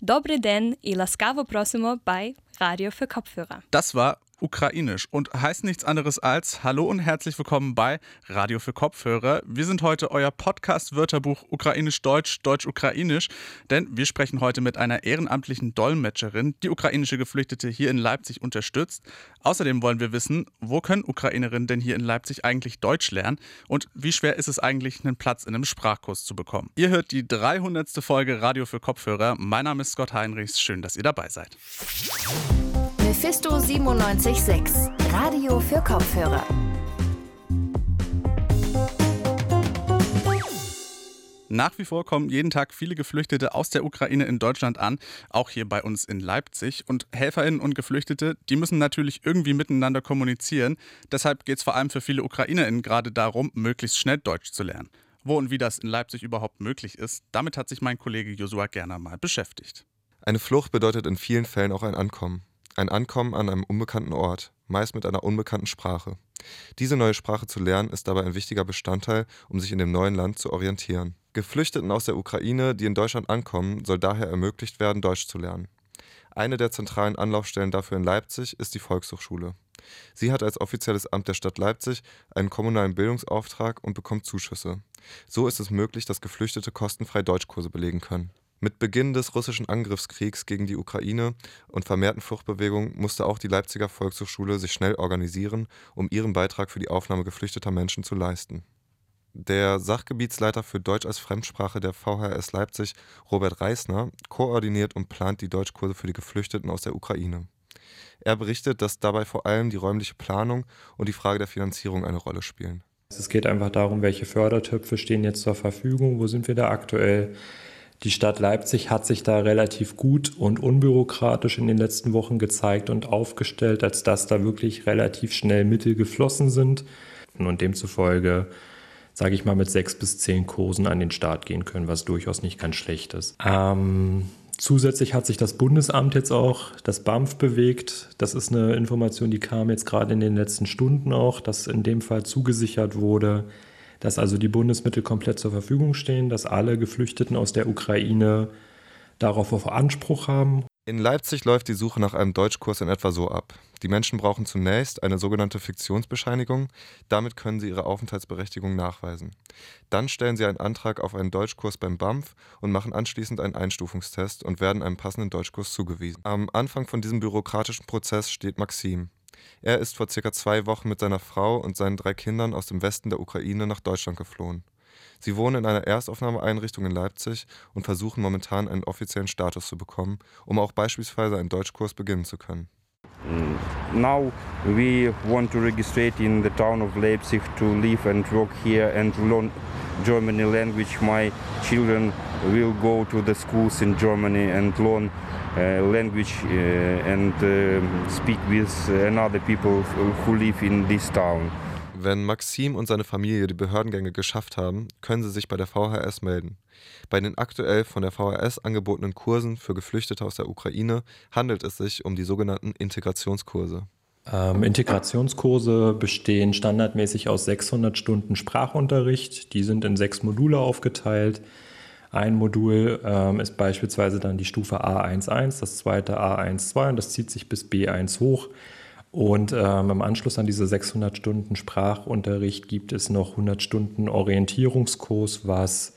Dobry den i laskawo prosimo bei Radio für Kopfhörer. Das war ukrainisch und heißt nichts anderes als Hallo und herzlich willkommen bei Radio für Kopfhörer. Wir sind heute euer Podcast-Wörterbuch Ukrainisch-Deutsch, Deutsch-Ukrainisch, denn wir sprechen heute mit einer ehrenamtlichen Dolmetscherin, die ukrainische Geflüchtete hier in Leipzig unterstützt. Außerdem wollen wir wissen, wo können Ukrainerinnen denn hier in Leipzig eigentlich Deutsch lernen und wie schwer ist es eigentlich, einen Platz in einem Sprachkurs zu bekommen. Ihr hört die 300. Folge Radio für Kopfhörer. Mein Name ist Scott Heinrichs. Schön, dass ihr dabei seid. Mephisto 97.6, Radio für Kopfhörer. Nach wie vor kommen jeden Tag viele Geflüchtete aus der Ukraine in Deutschland an, auch hier bei uns in Leipzig. Und Helferinnen und Geflüchtete, die müssen natürlich irgendwie miteinander kommunizieren. Deshalb geht es vor allem für viele Ukrainerinnen gerade darum, möglichst schnell Deutsch zu lernen. Wo und wie das in Leipzig überhaupt möglich ist, damit hat sich mein Kollege Josua Gerner mal beschäftigt. Eine Flucht bedeutet in vielen Fällen auch ein Ankommen. Ein Ankommen an einem unbekannten Ort, meist mit einer unbekannten Sprache. Diese neue Sprache zu lernen, ist dabei ein wichtiger Bestandteil, um sich in dem neuen Land zu orientieren. Geflüchteten aus der Ukraine, die in Deutschland ankommen, soll daher ermöglicht werden, Deutsch zu lernen. Eine der zentralen Anlaufstellen dafür in Leipzig ist die Volkshochschule. Sie hat als offizielles Amt der Stadt Leipzig einen kommunalen Bildungsauftrag und bekommt Zuschüsse. So ist es möglich, dass Geflüchtete kostenfrei Deutschkurse belegen können. Mit Beginn des russischen Angriffskriegs gegen die Ukraine und vermehrten Fluchtbewegungen musste auch die Leipziger Volkshochschule sich schnell organisieren, um ihren Beitrag für die Aufnahme geflüchteter Menschen zu leisten. Der Sachgebietsleiter für Deutsch als Fremdsprache der VHS Leipzig, Robert Reisner, koordiniert und plant die Deutschkurse für die Geflüchteten aus der Ukraine. Er berichtet, dass dabei vor allem die räumliche Planung und die Frage der Finanzierung eine Rolle spielen. Es geht einfach darum, welche Fördertöpfe stehen jetzt zur Verfügung, wo sind wir da aktuell die Stadt Leipzig hat sich da relativ gut und unbürokratisch in den letzten Wochen gezeigt und aufgestellt, als dass da wirklich relativ schnell Mittel geflossen sind und demzufolge, sage ich mal, mit sechs bis zehn Kursen an den Start gehen können, was durchaus nicht ganz schlecht ist. Ähm, zusätzlich hat sich das Bundesamt jetzt auch, das BAMF bewegt. Das ist eine Information, die kam jetzt gerade in den letzten Stunden auch, dass in dem Fall zugesichert wurde, dass also die Bundesmittel komplett zur Verfügung stehen, dass alle Geflüchteten aus der Ukraine darauf auf Anspruch haben. In Leipzig läuft die Suche nach einem Deutschkurs in etwa so ab. Die Menschen brauchen zunächst eine sogenannte Fiktionsbescheinigung. Damit können sie ihre Aufenthaltsberechtigung nachweisen. Dann stellen sie einen Antrag auf einen Deutschkurs beim BAMF und machen anschließend einen Einstufungstest und werden einem passenden Deutschkurs zugewiesen. Am Anfang von diesem bürokratischen Prozess steht Maxim. Er ist vor circa zwei Wochen mit seiner Frau und seinen drei Kindern aus dem Westen der Ukraine nach Deutschland geflohen. Sie wohnen in einer Erstaufnahmeeinrichtung in Leipzig und versuchen momentan einen offiziellen Status zu bekommen, um auch beispielsweise einen Deutschkurs beginnen zu können. Mm, now we want to register in the town of Leipzig to live and work here and learn German language. My children will go to the schools in Germany and learn language uh, and uh, speak with another people who live in this town. Wenn Maxim und seine Familie die Behördengänge geschafft haben, können sie sich bei der VHS melden. Bei den aktuell von der VHS angebotenen Kursen für Geflüchtete aus der Ukraine handelt es sich um die sogenannten Integrationskurse. Ähm, Integrationskurse bestehen standardmäßig aus 600 Stunden Sprachunterricht. Die sind in sechs Module aufgeteilt. Ein Modul ähm, ist beispielsweise dann die Stufe A11, das zweite A12 und das zieht sich bis B1 hoch. Und ähm, im Anschluss an diese 600 Stunden Sprachunterricht gibt es noch 100 Stunden Orientierungskurs, was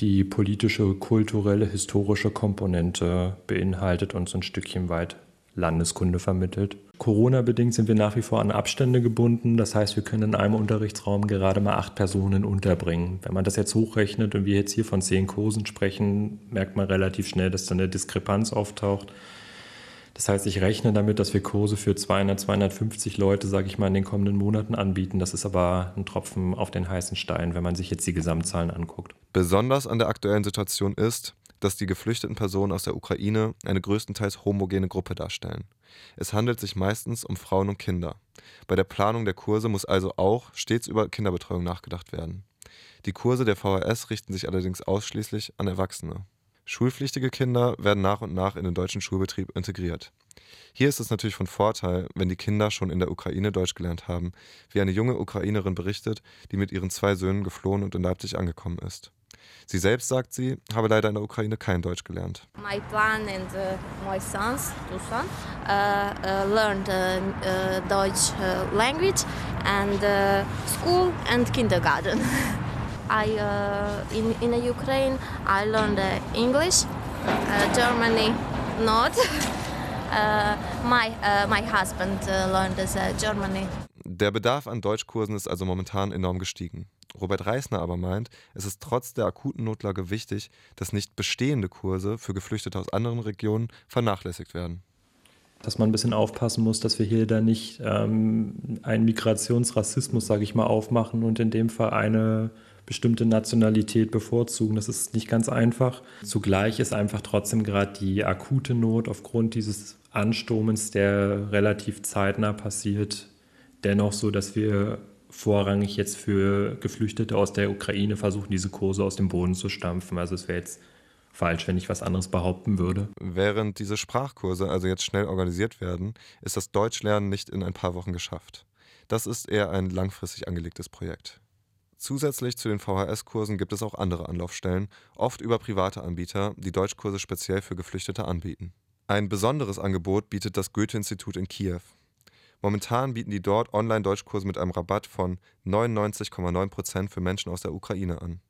die politische, kulturelle, historische Komponente beinhaltet und so ein Stückchen weit Landeskunde vermittelt. Corona-bedingt sind wir nach wie vor an Abstände gebunden. Das heißt, wir können in einem Unterrichtsraum gerade mal acht Personen unterbringen. Wenn man das jetzt hochrechnet und wir jetzt hier von zehn Kursen sprechen, merkt man relativ schnell, dass da eine Diskrepanz auftaucht. Das heißt, ich rechne damit, dass wir Kurse für 200, 250 Leute, sage ich mal, in den kommenden Monaten anbieten. Das ist aber ein Tropfen auf den heißen Stein, wenn man sich jetzt die Gesamtzahlen anguckt. Besonders an der aktuellen Situation ist, dass die geflüchteten Personen aus der Ukraine eine größtenteils homogene Gruppe darstellen. Es handelt sich meistens um Frauen und Kinder. Bei der Planung der Kurse muss also auch stets über Kinderbetreuung nachgedacht werden. Die Kurse der VHS richten sich allerdings ausschließlich an Erwachsene. Schulpflichtige Kinder werden nach und nach in den deutschen Schulbetrieb integriert. Hier ist es natürlich von Vorteil, wenn die Kinder schon in der Ukraine Deutsch gelernt haben, wie eine junge Ukrainerin berichtet, die mit ihren zwei Söhnen geflohen und in Leipzig angekommen ist. Sie selbst sagt sie, habe leider in der Ukraine kein Deutsch gelernt. My plan and uh, my sons, two sons, uh, uh, learned uh, uh, Deutsch uh, language and uh, school and kindergarten. I in in the Ukraine I learned English, Germany not. My my husband learned Germany. Der Bedarf an Deutschkursen ist also momentan enorm gestiegen. Robert Reisner aber meint, es ist trotz der akuten Notlage wichtig, dass nicht bestehende Kurse für Geflüchtete aus anderen Regionen vernachlässigt werden. Dass man ein bisschen aufpassen muss, dass wir hier da nicht ähm, einen Migrationsrassismus, sage ich mal, aufmachen und in dem Fall eine bestimmte Nationalität bevorzugen. Das ist nicht ganz einfach. Zugleich ist einfach trotzdem gerade die akute Not aufgrund dieses Ansturmens, der relativ zeitnah passiert, dennoch so, dass wir vorrangig jetzt für Geflüchtete aus der Ukraine versuchen, diese Kurse aus dem Boden zu stampfen. Also es wäre jetzt falsch, wenn ich was anderes behaupten würde. Während diese Sprachkurse also jetzt schnell organisiert werden, ist das Deutschlernen nicht in ein paar Wochen geschafft. Das ist eher ein langfristig angelegtes Projekt. Zusätzlich zu den VHS-Kursen gibt es auch andere Anlaufstellen, oft über private Anbieter, die Deutschkurse speziell für Geflüchtete anbieten. Ein besonderes Angebot bietet das Goethe-Institut in Kiew. Momentan bieten die dort Online-Deutschkurse mit einem Rabatt von 99,9% für Menschen aus der Ukraine an.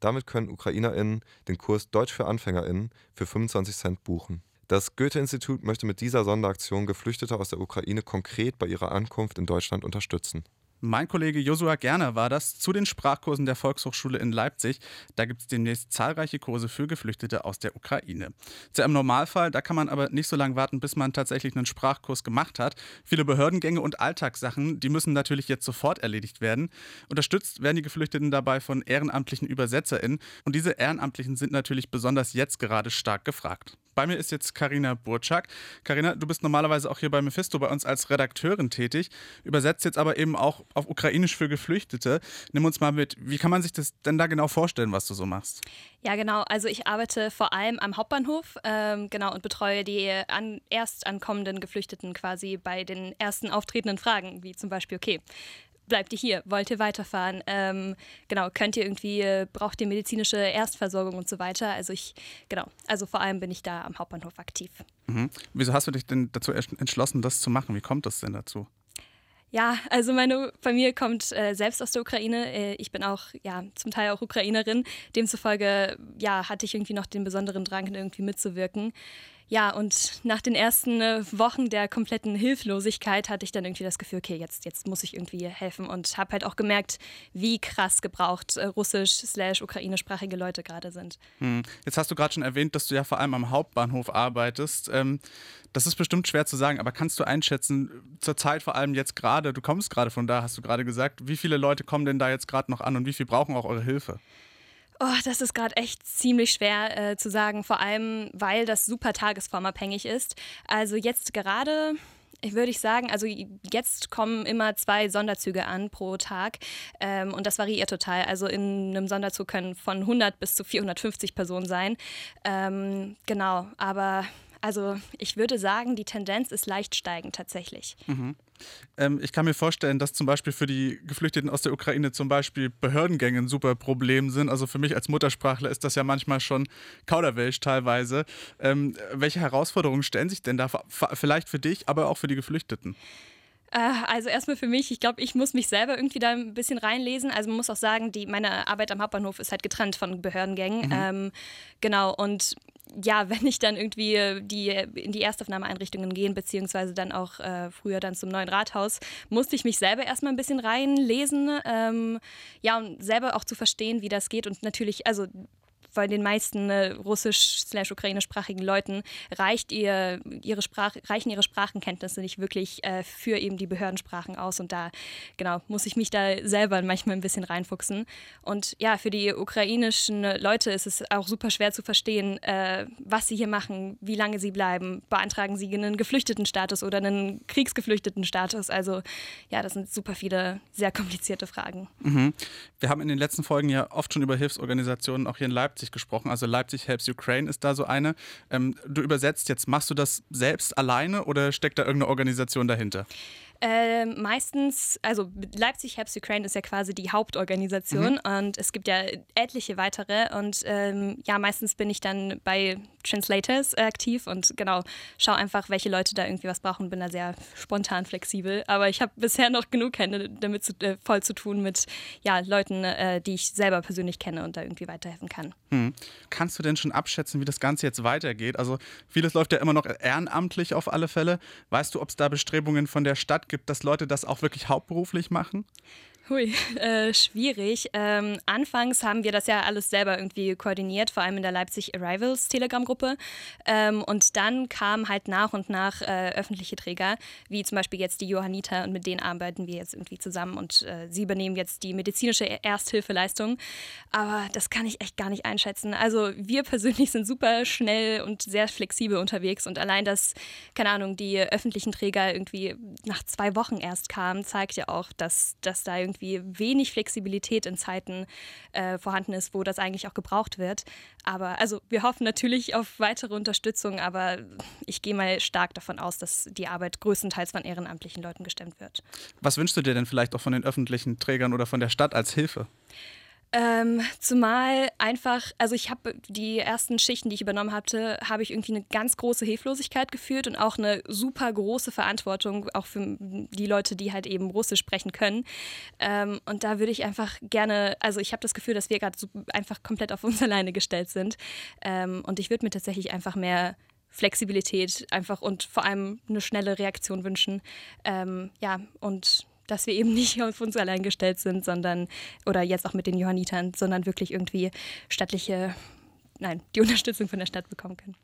Damit können UkrainerInnen den Kurs Deutsch für AnfängerInnen für 25 Cent buchen. Das Goethe-Institut möchte mit dieser Sonderaktion Geflüchtete aus der Ukraine konkret bei ihrer Ankunft in Deutschland unterstützen. Mein Kollege Josua Gerner war das zu den Sprachkursen der Volkshochschule in Leipzig. Da gibt es demnächst zahlreiche Kurse für Geflüchtete aus der Ukraine. Im Normalfall, da kann man aber nicht so lange warten, bis man tatsächlich einen Sprachkurs gemacht hat. Viele Behördengänge und Alltagssachen, die müssen natürlich jetzt sofort erledigt werden. Unterstützt werden die Geflüchteten dabei von ehrenamtlichen ÜbersetzerInnen. Und diese Ehrenamtlichen sind natürlich besonders jetzt gerade stark gefragt. Bei mir ist jetzt Karina Burczak. Karina, du bist normalerweise auch hier bei Mephisto bei uns als Redakteurin tätig, übersetzt jetzt aber eben auch auf Ukrainisch für Geflüchtete. Nimm uns mal mit, wie kann man sich das denn da genau vorstellen, was du so machst? Ja, genau. Also ich arbeite vor allem am Hauptbahnhof, ähm, genau, und betreue die an, erst ankommenden Geflüchteten quasi bei den ersten auftretenden Fragen, wie zum Beispiel, okay, bleibt ihr hier, wollt ihr weiterfahren, ähm, genau, könnt ihr irgendwie, äh, braucht ihr medizinische Erstversorgung und so weiter. Also ich, genau, also vor allem bin ich da am Hauptbahnhof aktiv. Mhm. Wieso hast du dich denn dazu entschlossen, das zu machen? Wie kommt das denn dazu? Ja, also meine Familie kommt äh, selbst aus der Ukraine. Äh, ich bin auch ja zum Teil auch Ukrainerin. Demzufolge ja hatte ich irgendwie noch den besonderen Drang irgendwie mitzuwirken. Ja, und nach den ersten äh, Wochen der kompletten Hilflosigkeit hatte ich dann irgendwie das Gefühl, okay, jetzt, jetzt muss ich irgendwie helfen und habe halt auch gemerkt, wie krass gebraucht äh, russisch-ukrainischsprachige Leute gerade sind. Hm. Jetzt hast du gerade schon erwähnt, dass du ja vor allem am Hauptbahnhof arbeitest. Ähm, das ist bestimmt schwer zu sagen, aber kannst du einschätzen, zur Zeit vor allem jetzt gerade, du kommst gerade von da, hast du gerade gesagt, wie viele Leute kommen denn da jetzt gerade noch an und wie viel brauchen auch eure Hilfe? Oh, das ist gerade echt ziemlich schwer äh, zu sagen, vor allem weil das super tagesformabhängig ist. Also jetzt gerade würde ich sagen, also jetzt kommen immer zwei Sonderzüge an pro Tag ähm, und das variiert total. Also in einem Sonderzug können von 100 bis zu 450 Personen sein. Ähm, genau, aber also ich würde sagen, die Tendenz ist leicht steigend tatsächlich. Mhm. Ähm, ich kann mir vorstellen, dass zum Beispiel für die Geflüchteten aus der Ukraine zum Beispiel Behördengänge ein super Problem sind. Also für mich als Muttersprachler ist das ja manchmal schon Kauderwelsch teilweise. Ähm, welche Herausforderungen stellen sich denn da vielleicht für dich, aber auch für die Geflüchteten? Äh, also erstmal für mich, ich glaube, ich muss mich selber irgendwie da ein bisschen reinlesen. Also man muss auch sagen, die, meine Arbeit am Hauptbahnhof ist halt getrennt von Behördengängen. Mhm. Ähm, genau, und ja, wenn ich dann irgendwie äh, die, in die Erstaufnahmeeinrichtungen gehen, beziehungsweise dann auch äh, früher dann zum neuen Rathaus, musste ich mich selber erstmal ein bisschen reinlesen. Ähm, ja, und selber auch zu verstehen, wie das geht. Und natürlich, also bei den meisten äh, russisch-ukrainischsprachigen Leuten reicht ihr, ihre Sprach, reichen ihre Sprachenkenntnisse nicht wirklich äh, für eben die Behördensprachen aus. Und da, genau, muss ich mich da selber manchmal ein bisschen reinfuchsen. Und ja, für die ukrainischen Leute ist es auch super schwer zu verstehen, äh, was sie hier machen, wie lange sie bleiben. Beantragen sie einen Geflüchtetenstatus oder einen Kriegsgeflüchtetenstatus? Also ja, das sind super viele sehr komplizierte Fragen. Mhm. Wir haben in den letzten Folgen ja oft schon über Hilfsorganisationen auch hier in Leipzig Leipzig gesprochen. Also Leipzig Helps Ukraine ist da so eine. Ähm, du übersetzt jetzt, machst du das selbst alleine oder steckt da irgendeine Organisation dahinter? Äh, meistens, also Leipzig Helps Ukraine ist ja quasi die Hauptorganisation mhm. und es gibt ja etliche weitere und ähm, ja, meistens bin ich dann bei Translators aktiv und genau, schaue einfach, welche Leute da irgendwie was brauchen, bin da sehr spontan flexibel, aber ich habe bisher noch genug Hände damit zu, äh, voll zu tun mit ja, Leuten, äh, die ich selber persönlich kenne und da irgendwie weiterhelfen kann. Hm. Kannst du denn schon abschätzen, wie das Ganze jetzt weitergeht? Also vieles läuft ja immer noch ehrenamtlich auf alle Fälle. Weißt du, ob es da Bestrebungen von der Stadt gibt, dass Leute das auch wirklich hauptberuflich machen? Hui, äh, schwierig. Ähm, anfangs haben wir das ja alles selber irgendwie koordiniert, vor allem in der Leipzig Arrivals Telegram-Gruppe. Ähm, und dann kamen halt nach und nach äh, öffentliche Träger, wie zum Beispiel jetzt die Johanniter, und mit denen arbeiten wir jetzt irgendwie zusammen und äh, sie übernehmen jetzt die medizinische Ersthilfeleistung. Aber das kann ich echt gar nicht einschätzen. Also wir persönlich sind super schnell und sehr flexibel unterwegs und allein, dass, keine Ahnung, die öffentlichen Träger irgendwie nach zwei Wochen erst kamen, zeigt ja auch, dass, dass da irgendwie irgendwie wenig Flexibilität in Zeiten äh, vorhanden ist, wo das eigentlich auch gebraucht wird. Aber also wir hoffen natürlich auf weitere Unterstützung, aber ich gehe mal stark davon aus, dass die Arbeit größtenteils von ehrenamtlichen Leuten gestemmt wird. Was wünschst du dir denn vielleicht auch von den öffentlichen Trägern oder von der Stadt als Hilfe? Ähm, zumal einfach, also ich habe die ersten Schichten, die ich übernommen hatte, habe ich irgendwie eine ganz große Hilflosigkeit gefühlt und auch eine super große Verantwortung, auch für die Leute, die halt eben Russisch sprechen können. Ähm, und da würde ich einfach gerne, also ich habe das Gefühl, dass wir gerade so einfach komplett auf uns alleine gestellt sind. Ähm, und ich würde mir tatsächlich einfach mehr Flexibilität einfach und vor allem eine schnelle Reaktion wünschen. Ähm, ja, und dass wir eben nicht auf uns allein gestellt sind, sondern, oder jetzt auch mit den Johannitern, sondern wirklich irgendwie stattliche, nein, die Unterstützung von der Stadt bekommen können.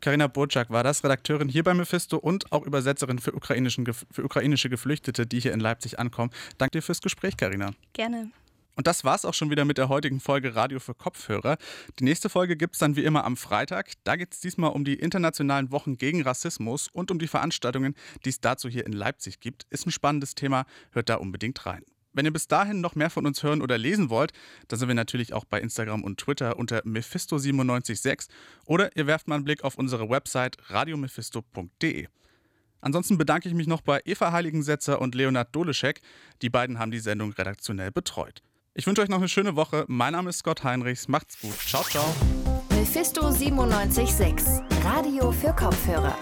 Karina Burczak war das, Redakteurin hier bei Mephisto und auch Übersetzerin für, für ukrainische Geflüchtete, die hier in Leipzig ankommen. Danke dir fürs Gespräch, Karina. Gerne. Und das war's auch schon wieder mit der heutigen Folge Radio für Kopfhörer. Die nächste Folge gibt's dann wie immer am Freitag. Da geht's diesmal um die internationalen Wochen gegen Rassismus und um die Veranstaltungen, die es dazu hier in Leipzig gibt. Ist ein spannendes Thema, hört da unbedingt rein. Wenn ihr bis dahin noch mehr von uns hören oder lesen wollt, dann sind wir natürlich auch bei Instagram und Twitter unter Mephisto976 oder ihr werft mal einen Blick auf unsere Website radiomephisto.de. Ansonsten bedanke ich mich noch bei Eva Heiligensetzer und Leonard Doleschek. Die beiden haben die Sendung redaktionell betreut. Ich wünsche euch noch eine schöne Woche. Mein Name ist Scott Heinrichs. Macht's gut. Ciao, ciao. Mephisto 976, Radio für Kopfhörer.